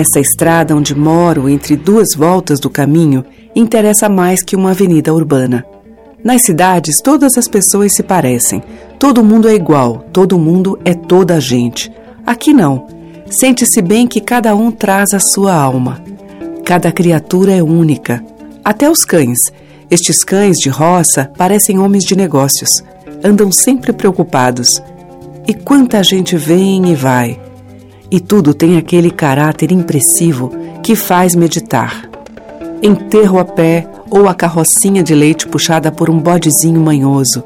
Essa estrada onde moro, entre duas voltas do caminho, interessa mais que uma avenida urbana. Nas cidades, todas as pessoas se parecem. Todo mundo é igual, todo mundo é toda a gente. Aqui não. Sente-se bem que cada um traz a sua alma. Cada criatura é única. Até os cães. Estes cães de roça parecem homens de negócios. Andam sempre preocupados. E quanta gente vem e vai. E tudo tem aquele caráter impressivo que faz meditar. Enterro a pé ou a carrocinha de leite puxada por um bodezinho manhoso.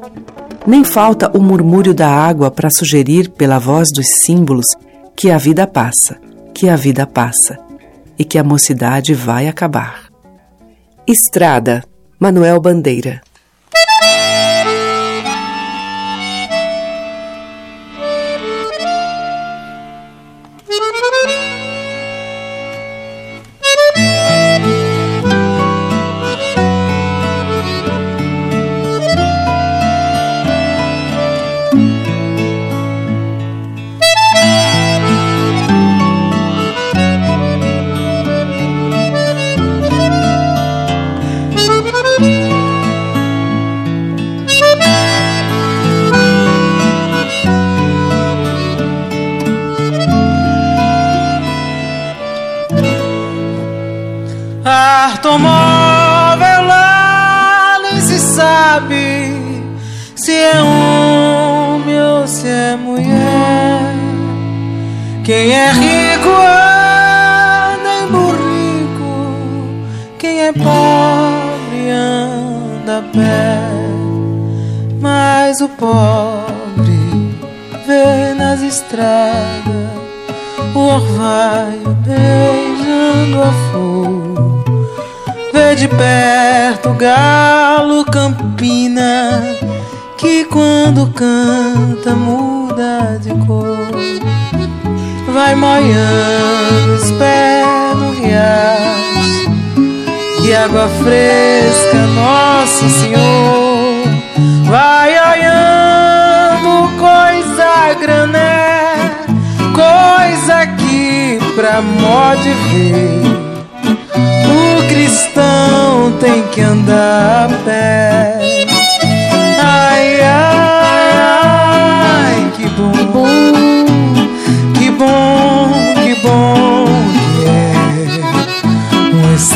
Nem falta o murmúrio da água para sugerir, pela voz dos símbolos, que a vida passa, que a vida passa e que a mocidade vai acabar. Estrada, Manuel Bandeira. Pé. Mas o pobre vê nas estradas o orvalho beijando a flor. Vê de perto o galo campina que quando canta muda de cor. Vai moiando pés no riacho água fresca, Nosso Senhor. Vai olhando coisa grané, coisa que pra de ver. O cristão tem que andar a pé.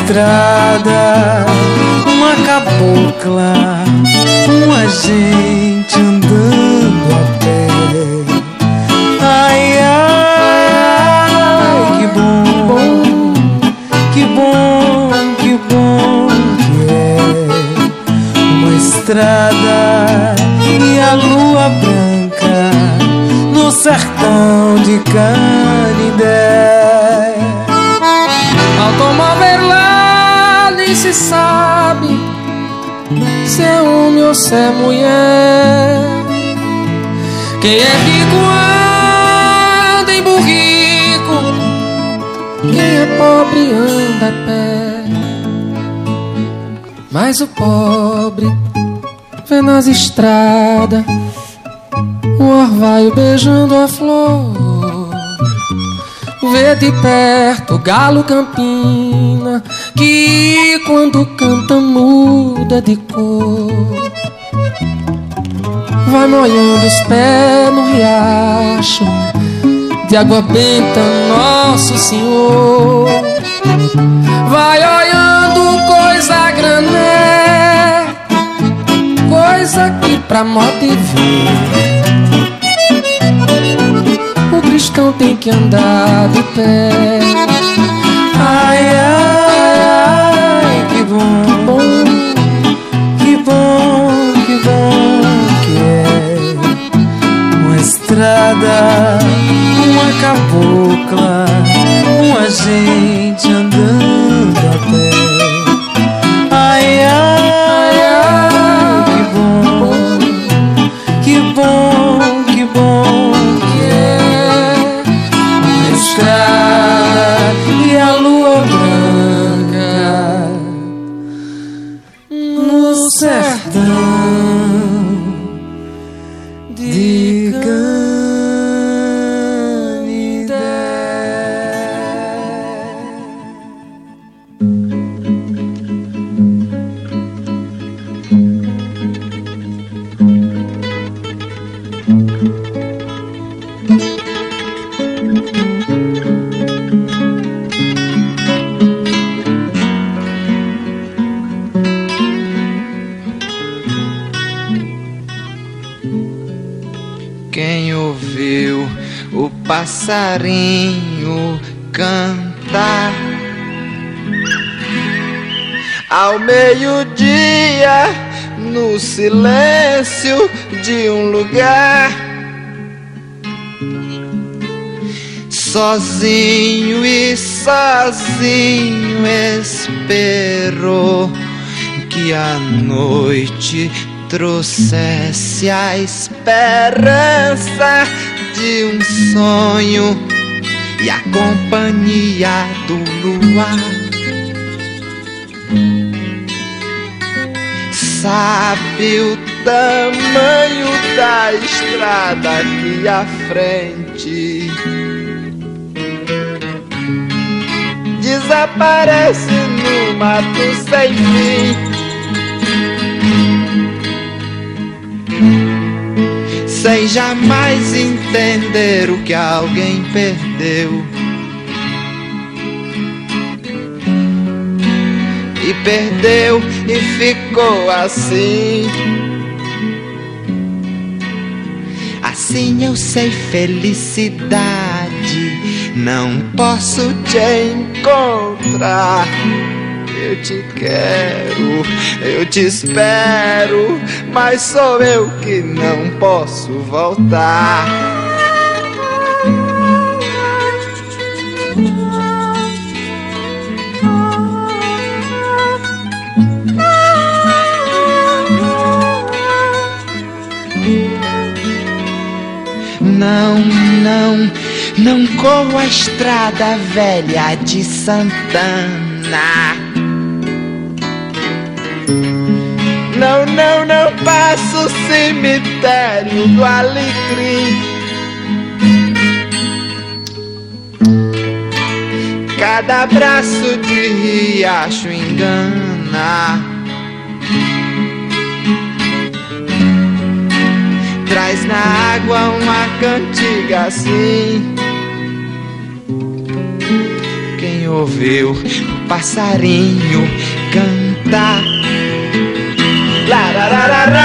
Estrada, uma cabocla, uma gente andando a pé. Ai, ai, que bom, que bom, que bom que é uma estrada e a lua branca no sertão de Canidé. Se é mulher. Quem é rico anda em burrico, quem é pobre anda a pé. Mas o pobre vê nas estradas o orvalho beijando a flor. Vê de perto o galo campina que quando canta muda de cor. Vai molhando os pés no riacho de água benta, Nosso Senhor. Vai olhando coisa grané, coisa que pra moda e ver. O cristão tem que andar de pé. Estrada. Uma cabocla, uma gente andando silêncio de um lugar, sozinho e sozinho esperou que a noite trouxesse a esperança de um sonho e a companhia do luar. Sabe o tamanho da estrada aqui à frente? Desaparece no mato sem fim. sem jamais entender o que alguém perdeu. Perdeu e ficou assim. Assim eu sei felicidade, não posso te encontrar. Eu te quero, eu te espero, mas sou eu que não posso voltar. Não, não, não corro a estrada velha de Santana. Não, não, não passo o cemitério do Alecrim. Cada braço de riacho engana. Traz na água uma cantiga assim. Quem ouviu o passarinho cantar? E a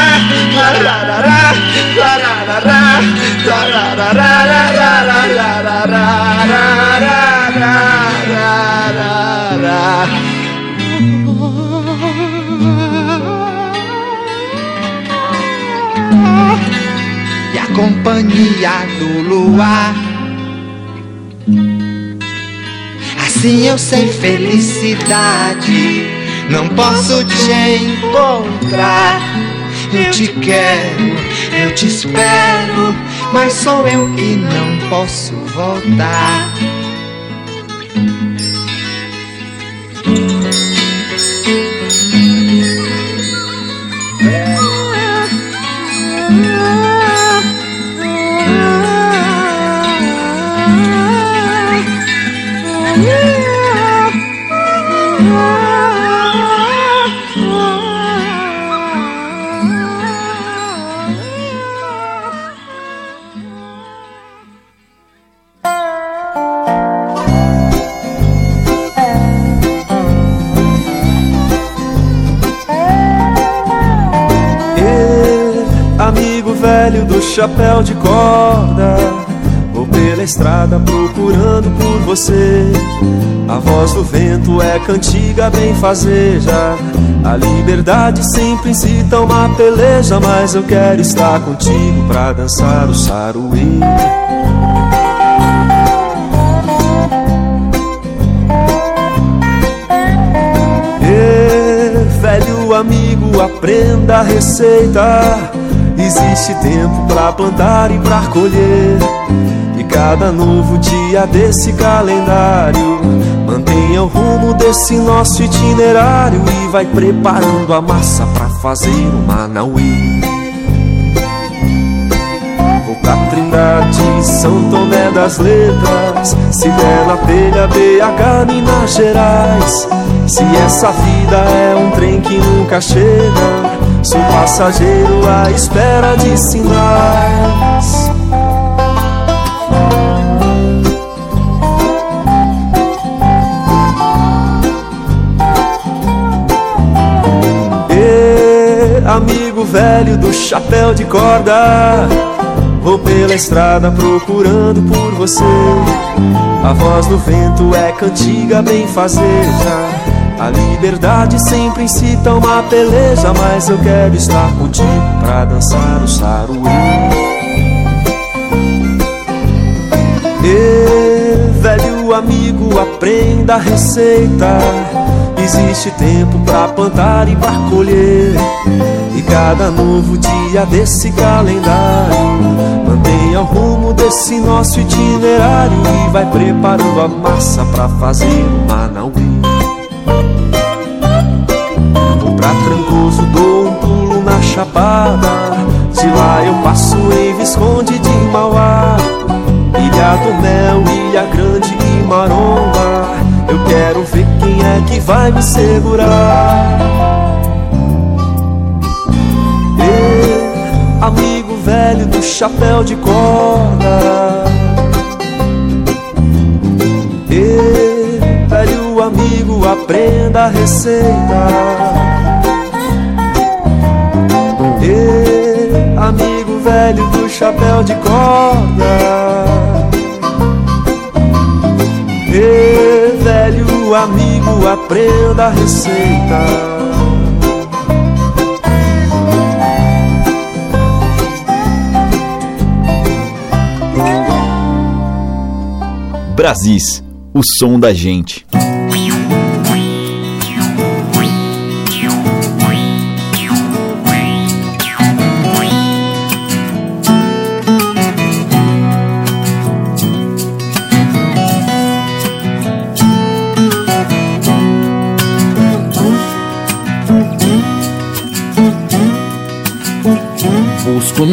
companhia do luar. Assim eu sei felicidade não posso te encontrar. Eu te quero, eu te espero, mas sou eu que não posso voltar. De corda, pele pela estrada procurando por você. A voz do vento é cantiga bem fazeja. A liberdade sempre incita uma peleja, mas eu quero estar contigo pra dançar o saruê. velho amigo, aprenda a receita. Existe tempo pra plantar e pra colher. E cada novo dia desse calendário mantenha o rumo desse nosso itinerário e vai preparando a massa pra fazer o Manauê. Vou pra Trindade, São Tomé das Letras, se der telha BH, Minas Gerais. Se essa vida é um trem que nunca chega, sou passageiro à espera de sinais. E, amigo velho do chapéu de corda, vou pela estrada procurando por você. A voz do vento é cantiga bem fazeja. A liberdade sempre incita uma peleja, mas eu quero estar contigo pra dançar o saruê. E, velho amigo, aprenda a receita. Existe tempo pra plantar e pra colher. E cada novo dia desse calendário mantenha o rumo desse nosso itinerário e vai preparando a massa pra fazer o Manauê. Pra Trancoso dou um pulo na Chapada. De lá eu passo em Visconde de Mauá. Ilha do Mel, Ilha Grande e Maromba. Eu quero ver quem é que vai me segurar. Ei, amigo velho do chapéu de corda. Ei, velho amigo, aprenda a receita velho do chapéu de corda. E velho amigo, aprenda a receita. Brasis, o som da gente.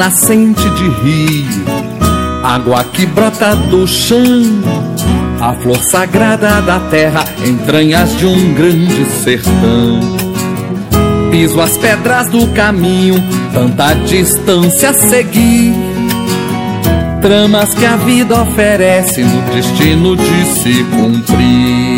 Nascente de rio, água que brota do chão, a flor sagrada da terra, entranhas de um grande sertão. Piso as pedras do caminho, tanta distância a seguir. Tramas que a vida oferece no destino de se cumprir.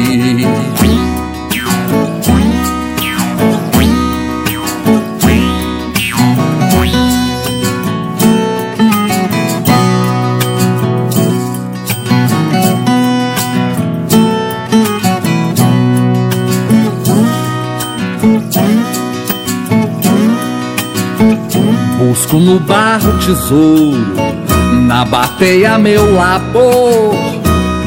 No barro tesouro, na bateia meu labor.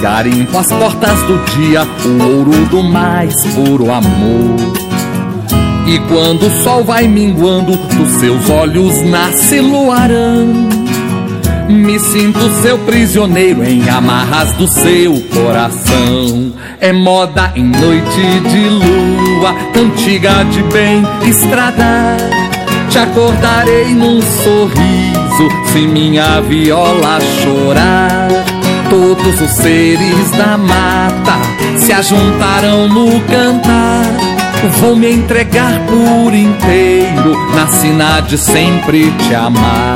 Garimpo as portas do dia, o ouro do mais puro amor. E quando o sol vai minguando, dos seus olhos nasce luarão. Me sinto seu prisioneiro em amarras do seu coração. É moda em noite de lua, cantiga de bem estradar te acordarei num sorriso se minha viola chorar. Todos os seres da mata se ajuntarão no cantar. Vou me entregar por inteiro na sina de sempre te amar.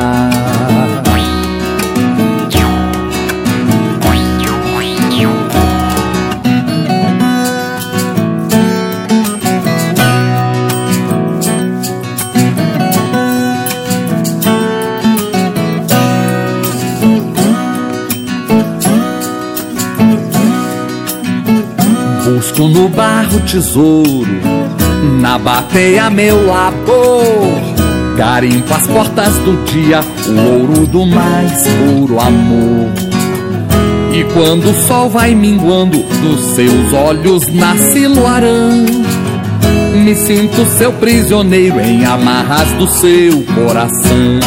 Tesouro, na bateia meu labor. Garimpo as portas do dia, o ouro do mais puro amor. E quando o sol vai minguando, nos seus olhos nasce luarão. Me sinto seu prisioneiro em amarras do seu coração.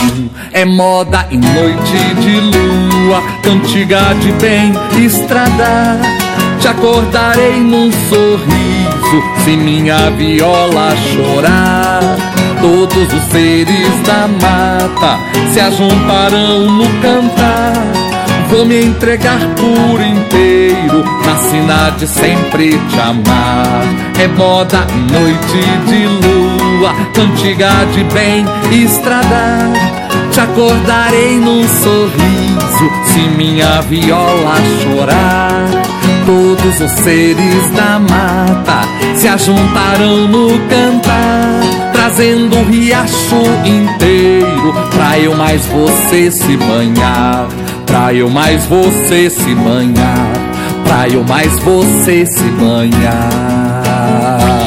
É moda em noite de lua, cantiga de bem, estrada. Te acordarei num sorriso, se minha viola chorar. Todos os seres da mata se ajuntarão no cantar. Vou me entregar por inteiro na sina de sempre te amar. É moda noite de lua, cantiga de bem, estrada. Te acordarei num sorriso se minha viola chorar. Todos os seres da mata se ajuntarão no cantar, trazendo o riacho inteiro pra eu mais você se banhar, pra eu mais você se banhar, pra eu mais você se banhar.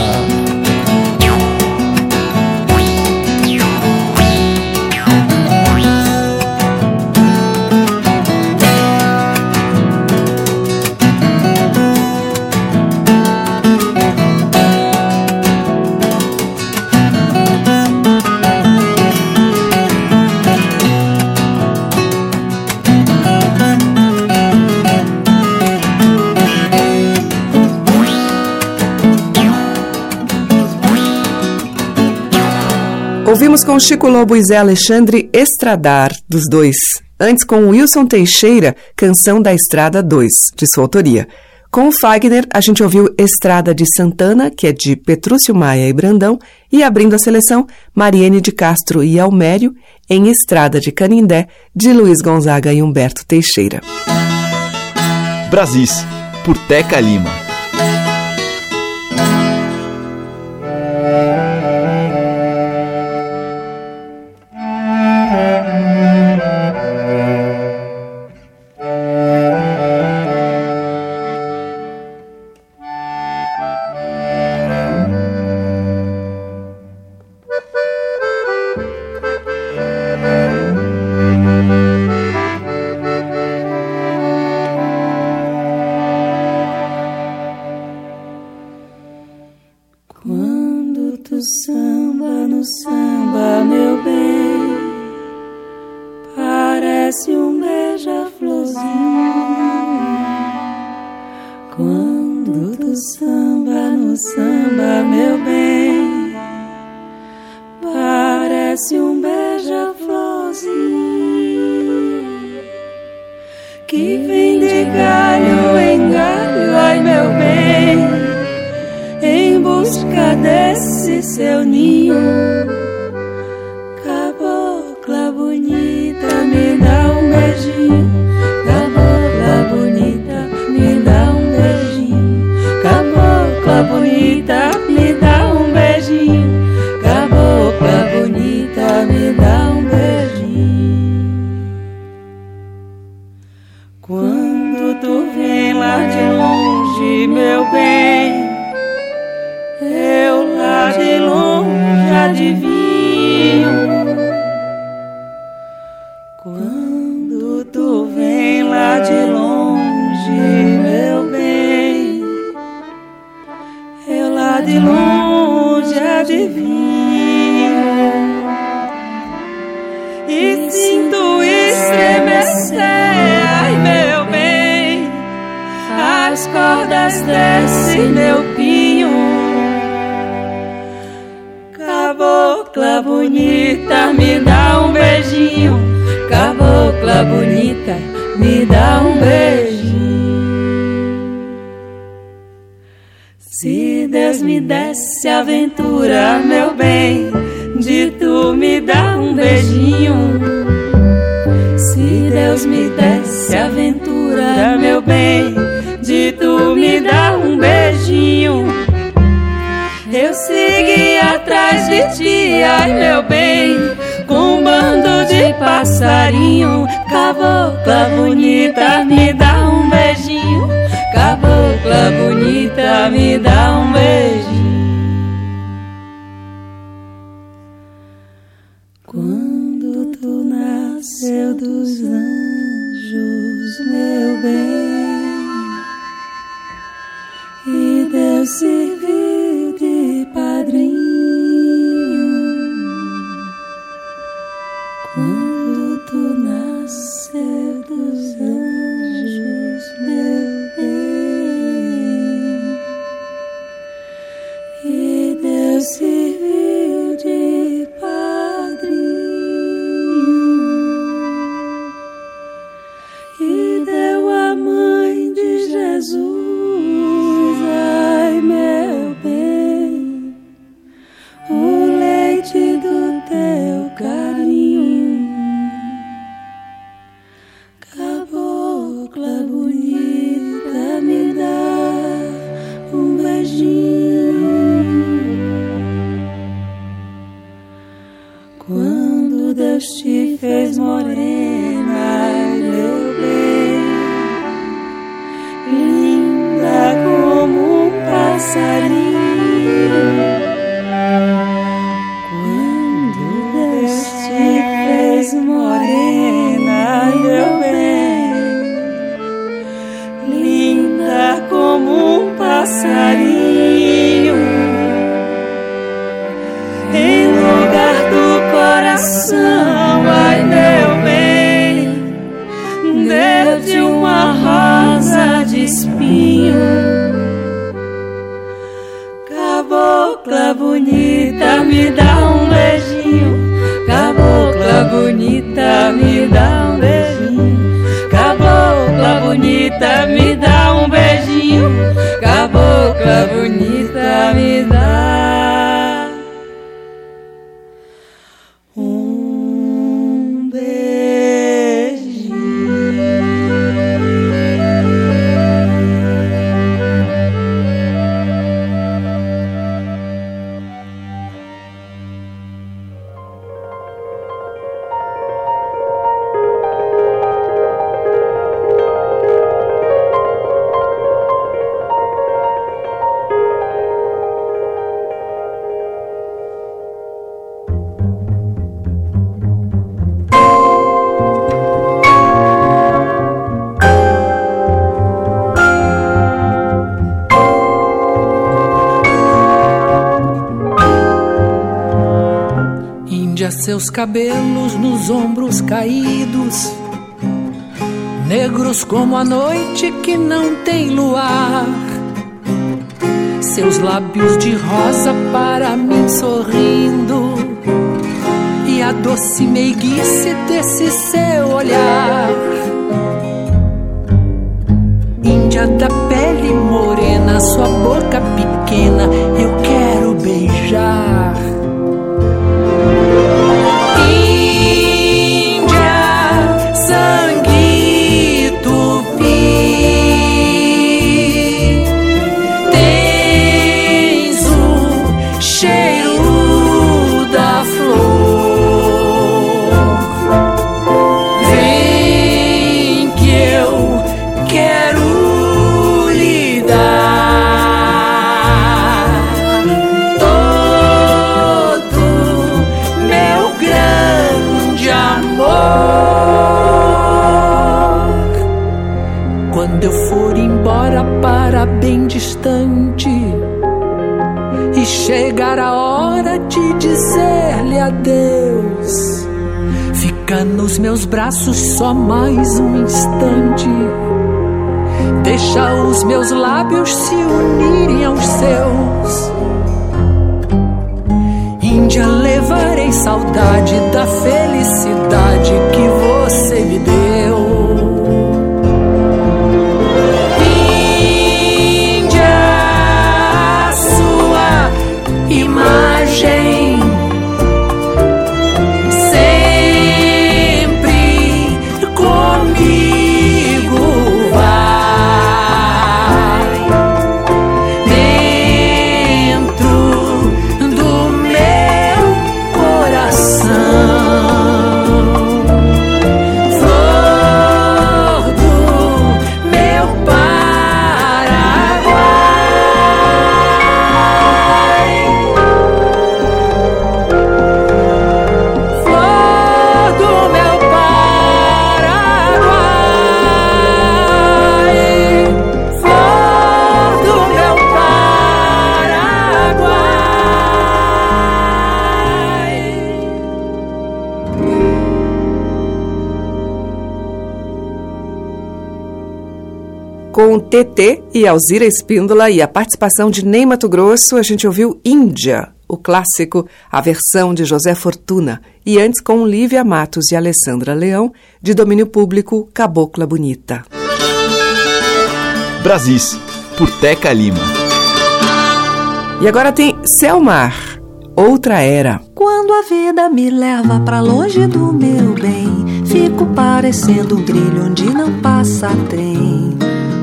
Ouvimos com Chico Lobo e Zé Alexandre Estradar, dos dois. Antes com Wilson Teixeira, Canção da Estrada 2, de sua autoria. Com o Fagner, a gente ouviu Estrada de Santana, que é de Petrúcio Maia e Brandão, e abrindo a seleção, Mariene de Castro e Almério, em Estrada de Canindé, de Luiz Gonzaga e Humberto Teixeira. Brasis, por Teca Lima. Cabocla bonita, me céu dos anjos, meu bem, e Deus serviu. También. Seus cabelos nos ombros caídos, negros como a noite que não tem luar. Seus lábios de rosa para mim sorrindo, e a doce meiguice desse seu olhar. Índia da pele morena, sua boca pequena, eu quero beijar. Fica nos meus braços só mais um instante. Deixa os meus lábios se unirem aos seus. Índia, levarei saudade da felicidade que você me deu. TT e Alzira Espíndola e a participação de Ney Mato Grosso, a gente ouviu Índia, o clássico, a versão de José Fortuna, e antes com Lívia Matos e Alessandra Leão, de domínio público Cabocla Bonita. Brasis, por Teca Lima. E agora tem Selmar, outra era. Quando a vida me leva para longe do meu bem, fico parecendo um trilho onde não passa trem.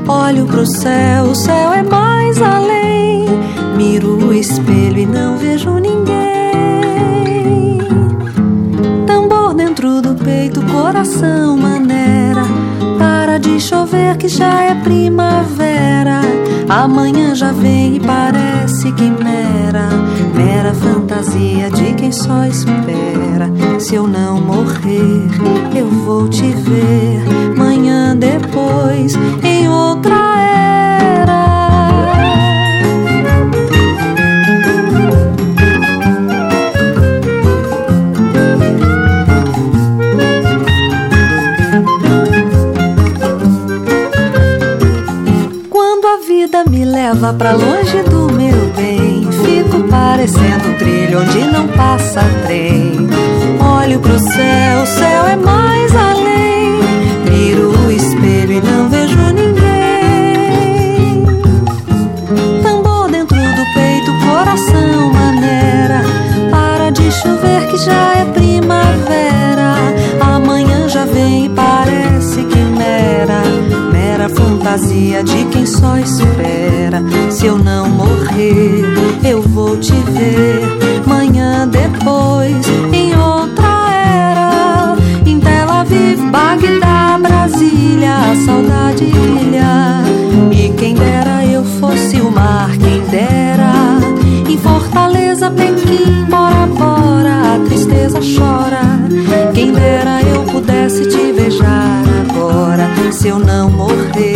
Olho pro céu, o céu é mais além. Miro o espelho e não vejo ninguém. Tambor dentro do peito, coração maneira. Chover que já é primavera. Amanhã já vem e parece que mera. Mera fantasia de quem só espera. Se eu não morrer, eu vou te ver. Manhã depois, em outra era. Leva pra longe do meu bem, fico parecendo um trilho onde não passa trem. Olho pro céu, o céu é mais fantasia de quem só espera. Se eu não morrer, eu vou te ver. Manhã depois, em outra era. Em Tel Aviv, Bagdá, Brasília, a saudade brilha. E quem dera eu fosse o mar, quem dera. Em Fortaleza, Pequim, Bora Bora, a tristeza chora. Quem dera eu pudesse te beijar agora. Se eu não morrer,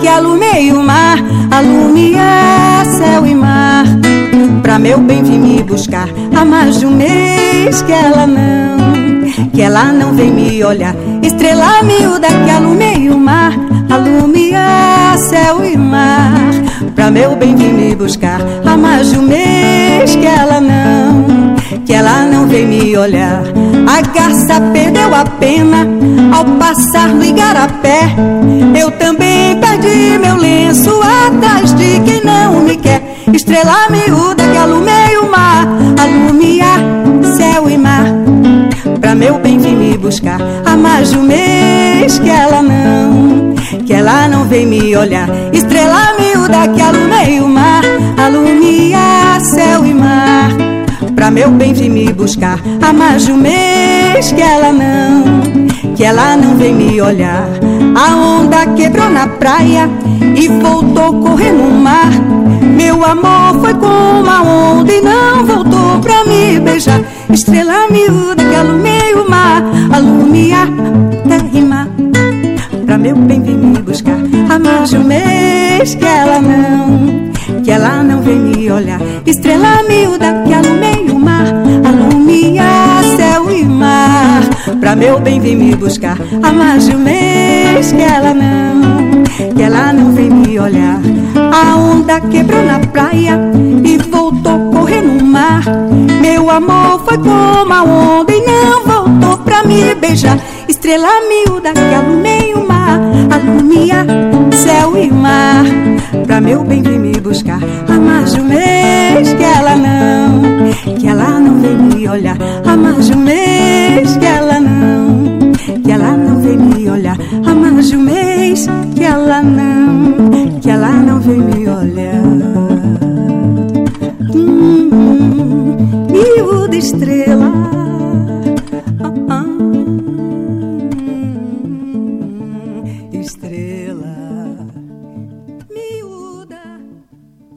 que alumeia o mar, alumia céu e mar. Pra meu bem vir me buscar há mais de um mês que ela não, que ela não vem me olhar. Estrela miúda que alumeia o mar, alumia céu e mar. Pra meu bem vir me buscar há mais de um mês que ela não, que ela não vem me olhar. A garça perdeu a pena ao passar no igarapé. Eu também perdi meu lenço atrás de quem não me quer. Estrela miúda que alumeia o mar, alumia céu e mar. Pra meu bem vir me buscar há mais de um mês que ela não, que ela não vem me olhar. Estrela miúda que alumeia o mar, alumia céu e mar. Pra meu bem vir me buscar há mais de um mês que ela não, que ela não vem me olhar. A onda quebrou na praia e voltou correr no mar. Meu amor foi como a onda e não voltou pra me beijar. Estrela miúda que alumeia o mar, alumia terra e mar. Pra meu bem vir me buscar há mais de um mês que ela não, que ela não vem me olhar. Estrela miúda que alumeia o mar, alumia céu e mar. Pra meu bem vir me buscar há mais de um mês que ela não, que ela não vem me olhar. A onda quebrou na praia e voltou correr no mar. Meu amor foi como a onda e não voltou pra me beijar. Estrela miúda que alumeia o mar, alumia céu e mar. Pra meu bem vir me buscar há mais de um mês que ela não, que ela não vem me olhar. Há mais de um mês que ela não, que ela não vem me olhar. Há mais de um mês que ela não, que ela não vem me olhar. Hum, miúda estrela.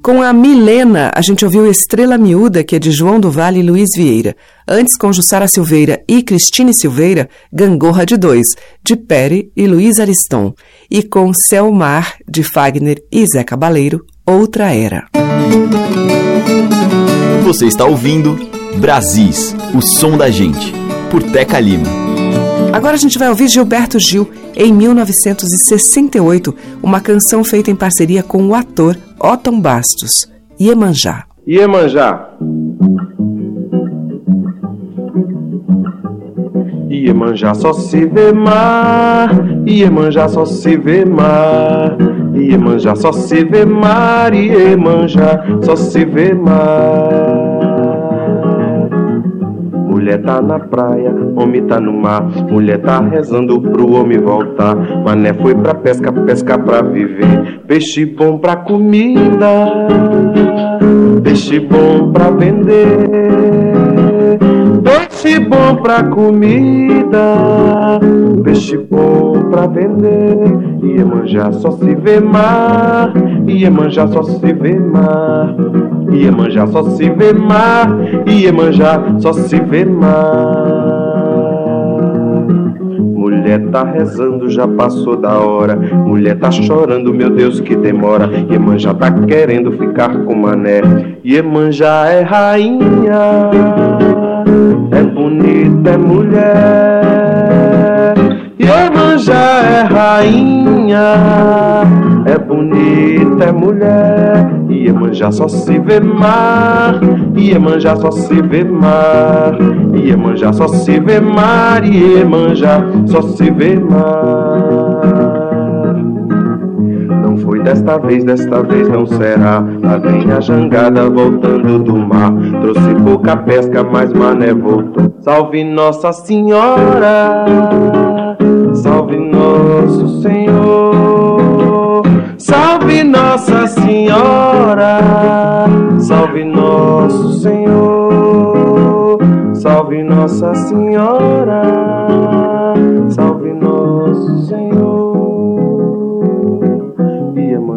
Com a Milena, a gente ouviu Estrela Miúda, que é de João do Vale e Luiz Vieira. Antes, com Jussara Silveira e Cristine Silveira, Gangorra de Dois, de Pere e Luiz Ariston. E com Céu Mar, de Fagner e Zé Cabaleiro, Outra Era. Você está ouvindo Brasis, o som da gente, por Teca Lima. Agora a gente vai ouvir Gilberto Gil, em 1968, uma canção feita em parceria com o ator Otton Bastos, Iemanjá. Iemanjá. Iemanjá só se vê mar, Iemanjá só se vê mar, Iemanjá só se vê mar, Iemanjá só se vê mar. Mulher tá na praia, homem tá no mar, mulher tá rezando pro homem voltar. Mané foi pra pesca, pesca pra viver, peixe bom pra comida, peixe bom pra vender. Peixe bom pra comida, peixe bom pra vender. E é manjar só se vê mar, e é manjar só se vê mar. E é manjar só se vê mar, e manjar só se vê mar. Mulher tá rezando, já passou da hora. Mulher tá chorando, meu Deus, que demora. Iemanjá tá querendo ficar com mané. Iemanjá é rainha bonita mulher. Iemanjá é rainha, é bonita é mulher. Iemanjá só se vê mar, Iemanjá só se vê mar, Iemanjá só se vê mar, Iemanjá só se vê mar. Foi desta vez, desta vez não será. Lá vem a jangada voltando do mar. Trouxe pouca pesca, mas mané voltou. Salve Nossa Senhora, salve Nosso Senhor, salve Nossa Senhora, salve Nosso Senhor, salve Nossa Senhora, salve.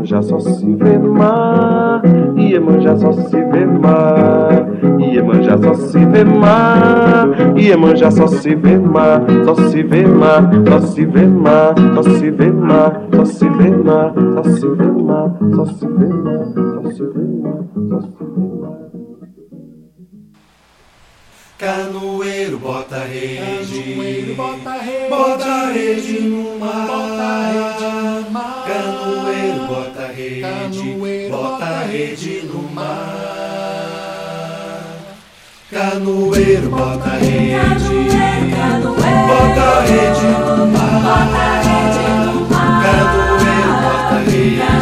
Iemanjá só se vê mar, Iemanjá só se vê mar, Iemanjá só se vê mar, Iemanjá só se vê mar, só se vê mar, só se vê mar, só se vê mar, só se vê mar, só se vê mar, só se vê mar, só se vê mar, só se vê mar. Canoeiro bota rede, bota rede, bota rede no mar. Tá rede, canoeiro, bota a rede no mar. Tá canoeiro, bota a rede, tá canoeiro, bota a rede no mar. Canoeiro, bota a rede.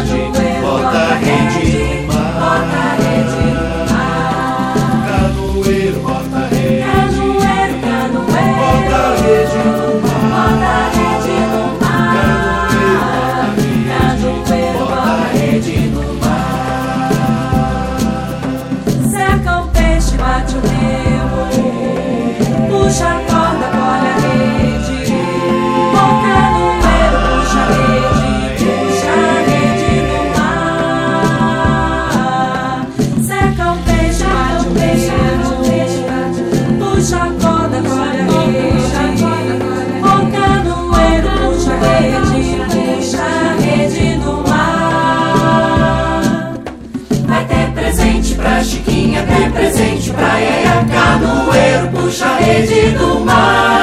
rede do mar.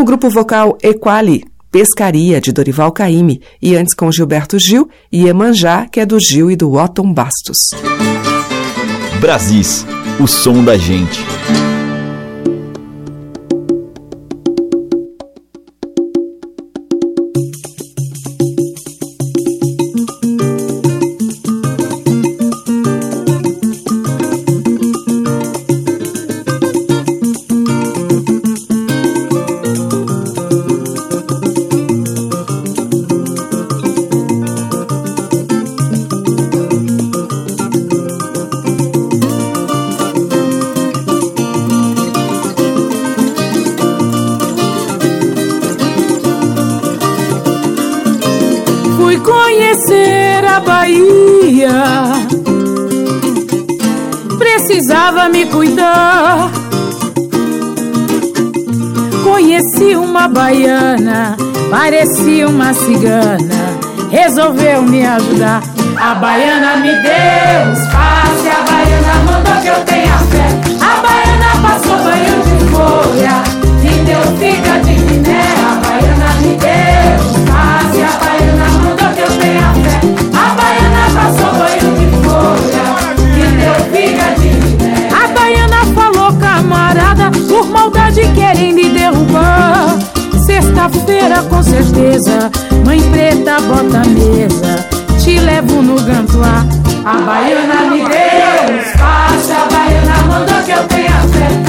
O grupo vocal Equali, Pescaria, de Dorival Caymmi, e antes com Gilberto Gil e Emanjá, que é do Gil e do Otton Bastos. Brasis, o som da gente. Cigana. Resolveu me ajudar. A baiana me deu Sexta-feira, com certeza, mãe preta bota a mesa te levo no gantuá. A baiana me deu espaço, a baiana mandou que eu tenha fé.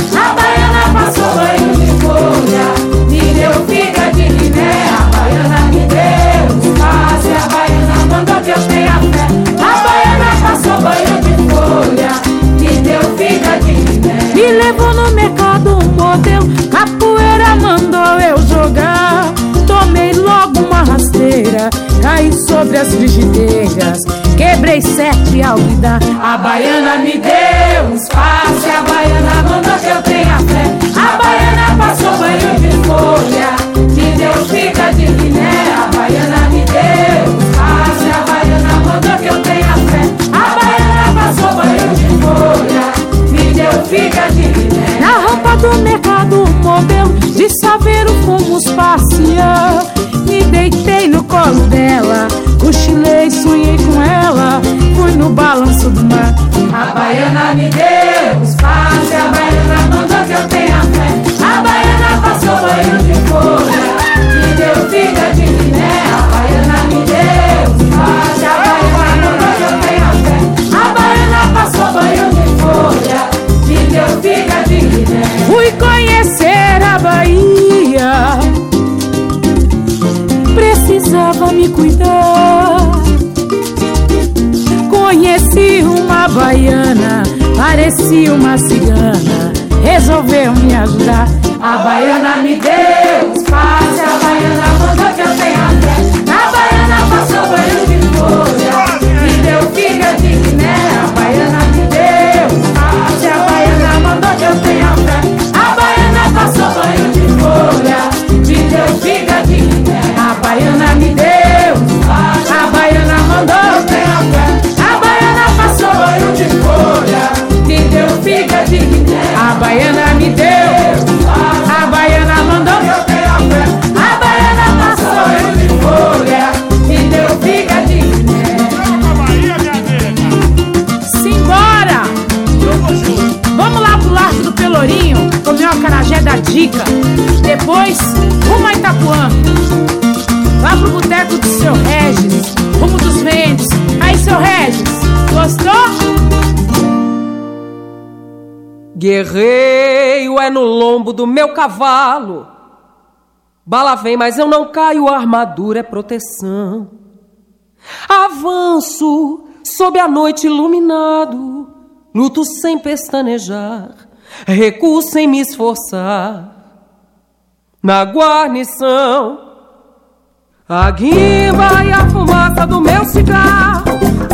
Frigideiras, quebrei sete ao lidar. A baiana me deu espaço, a baiana mandou que eu tenha fé. A baiana passou banho de folha, me deu figa de Guiné. A baiana me deu espaço, a baiana mandou que eu tenha fé. A baiana passou banho de folha, me deu figa de Guiné. Na rampa do mercado, um modelo de saveiro fomos passear. Me deitei no colo dela, sonhei com ela. Fui no balanço do mar. A baiana me deu espaço, a baiana mandou que eu tenha fé. A baiana passou banho de folha, me deu figa de Guiné. A baiana me deu espaço, a baiana mandou que eu tenha fé. A baiana passou banho de folha, me deu figa de Guiné. Fui conhecer a Bahia precisava me cuidar. Uma baiana, parecia uma cigana, resolveu me ajudar. A baiana me deu espaço, a baiana mandou que eu tenha fé. A baiana passou banho de folha, Guerreiro é no lombo do meu cavalo. Bala vem, mas eu não caio, armadura é proteção. Avanço sob a noite iluminado, luto sem pestanejar, recuo sem me esforçar. Na guarnição, a guimba e a fumaça do meu cigarro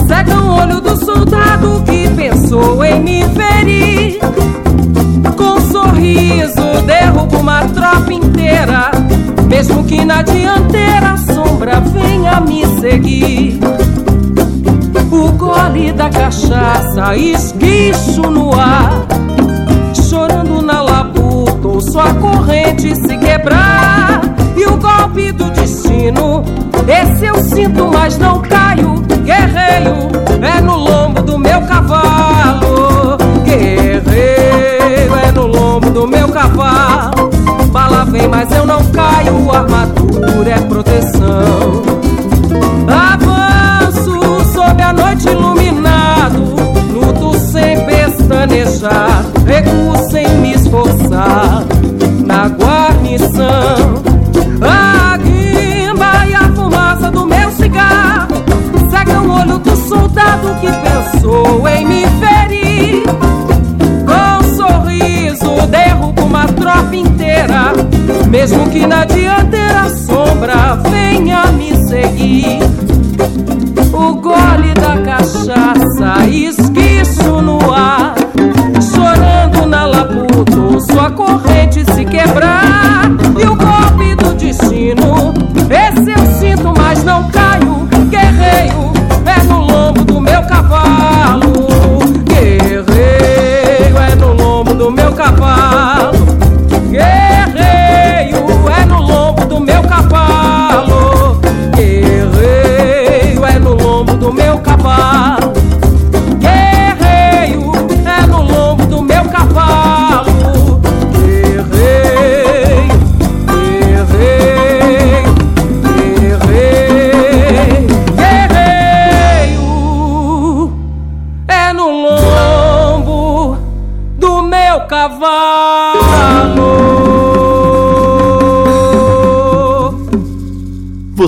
cegam o olho do soldado que pensou em me ferir. Com sorriso derrubo uma tropa inteira. Mesmo que na dianteira a sombra venha me seguir. O gole da cachaça esguicho no ar. Chorando na labuta, ouço a corrente se quebrar. E o golpe do destino, esse eu sinto, mas não caio. Guerreiro é no lombo do meu cavalo é no lombo do meu cavalo. Bala vem, mas eu não caio, armadura é proteção. Mesmo que na dianteira sombra venha me seguir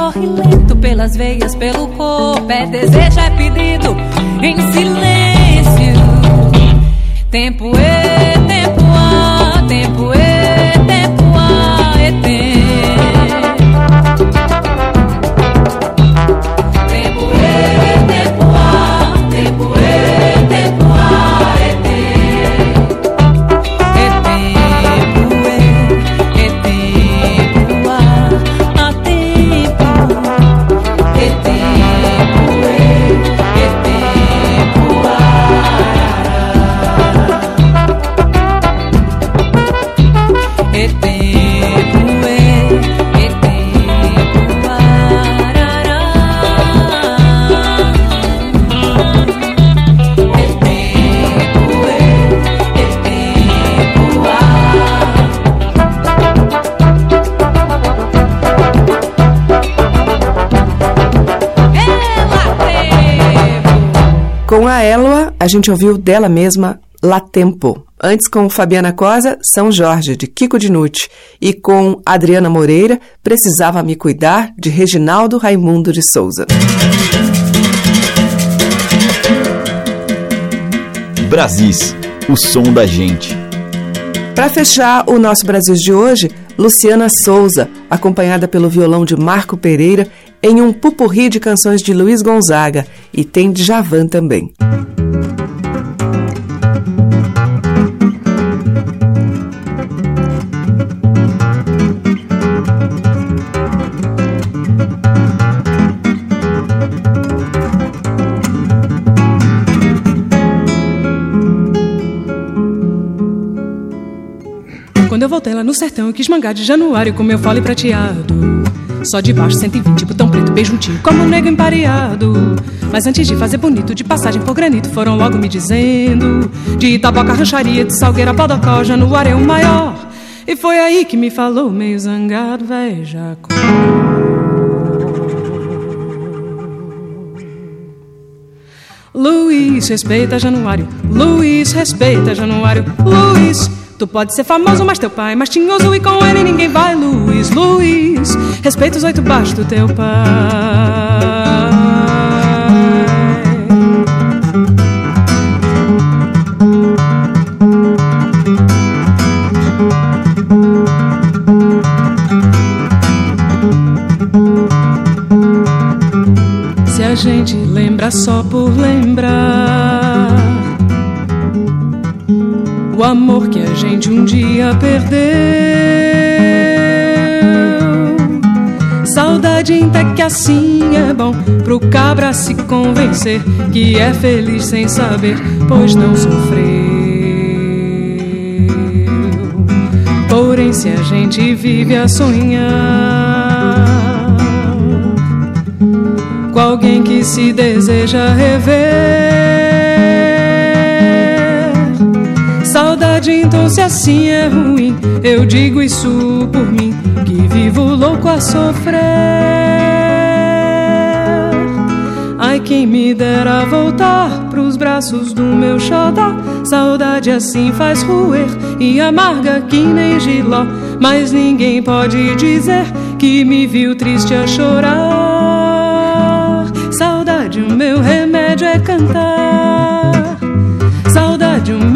corre lento pelas veias, pelo corpo. É desejo, é pedido em silêncio. Tempo eu. Com a Eloa, a gente ouviu dela mesma La Tempo. Antes com Fabiana Cosa, São Jorge, de Kiko Dinucci. E com Adriana Moreira, Precisava Me Cuidar, de Reginaldo Raimundo de Souza. Brasis, o som da gente. Para fechar o nosso Brasil de hoje, Luciana Souza, acompanhada pelo violão de Marco Pereira em um pupurri de canções de Luiz Gonzaga e tem Djavan também. Quando eu voltei lá no sertão, quis mangar de januário com meu fole prateado. Só de baixo 120, botão preto, bem juntinho, como um negro empareado. Mas antes de fazer bonito, de passagem por granito, foram logo me dizendo: De Itaboca, rancharia, de Salgueira, Bodocó, januário é o maior. E foi aí que me falou, meio zangado, véi, Jacó. Luiz, respeita Januário. Luiz, respeita Januário. Luiz, tu pode ser famoso, mas teu pai é mais tinhoso e com ele ninguém vai. Luiz, Luiz, respeita os oito baixos do teu pai. Se a gente lembra só por lembrar amor que a gente um dia perdeu. Saudade até que assim é bom pro cabra se convencer que é feliz sem saber, pois não sofreu. Porém, se a gente vive a sonhar com alguém que se deseja rever. Então, se assim é ruim, eu digo isso por mim, que vivo louco a sofrer. Ai, quem me dera voltar pros braços do meu xodó. Saudade assim faz roer e amarga que nem giló. Mas ninguém pode dizer que me viu triste a chorar. Saudade, o meu remédio é cantar.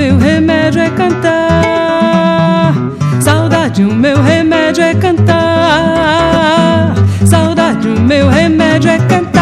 Meu remédio é cantar. Saudade, o meu remédio é cantar. Saudade, o meu remédio é cantar.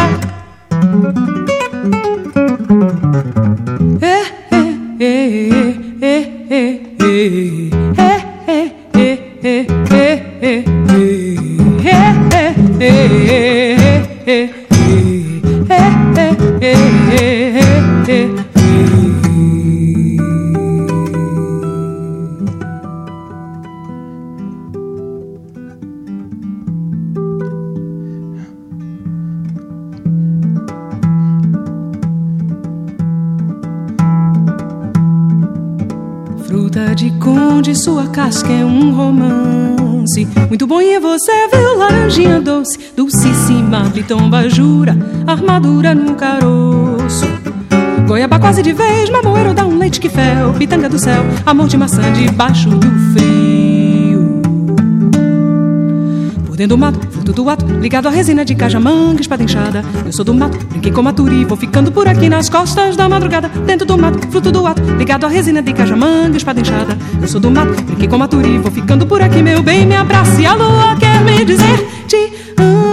Muito bom e você viu laranjinha doce, dulcíssima, pitomba jura, armadura no caroço. Goiaba quase de vez, mamoeiro dá um leite que fel, pitanga do céu, amor de maçã debaixo do frio. Por dentro do mato, fruto do ato, ligado à resina de cajamanga, espada inchada. Eu sou do mato, brinquei com maturi, vou ficando por aqui nas costas da madrugada. Dentro do mato, fruto do ato, ligado à resina de cajamanga, espada inchada. Eu sou do mato, brinquei com maturi, vou ficando por aqui, meu bem, me abrace. A lua quer me dizer te amo.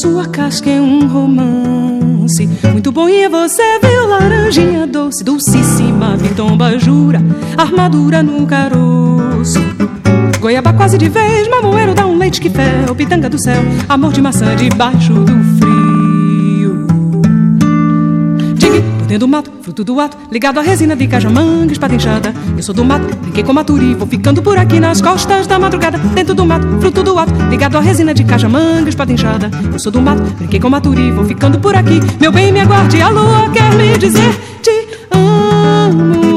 sua casca é um romance. Muito bom e você viu laranjinha doce, dulcíssima, pitomba jura, armadura no caroço. goiaba quase de vez, mamoeiro dá um leite que fel, pitanga do céu, amor de maçã debaixo do frio. Dentro do mato, fruto do ato, ligado à resina de cajamanga, espada inchada. Eu sou do mato, brinquei com maturi, vou ficando por aqui nas costas da madrugada. Dentro do mato, fruto do ato, ligado à resina de cajamanga, espada inchada. Eu sou do mato, brinquei com maturi, vou ficando por aqui. Meu bem, me aguarde, a lua quer lhe dizer te amo.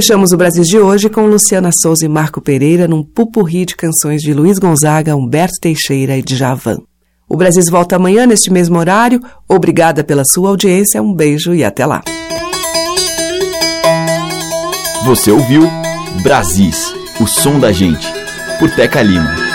Fechamos o Brasil de hoje com Luciana Souza e Marco Pereira num pupurri de canções de Luiz Gonzaga, Humberto Teixeira e Djavan. O Brasil volta amanhã neste mesmo horário. Obrigada pela sua audiência, um beijo e até lá. Você ouviu Brasis, o som da gente, por Teca Lima.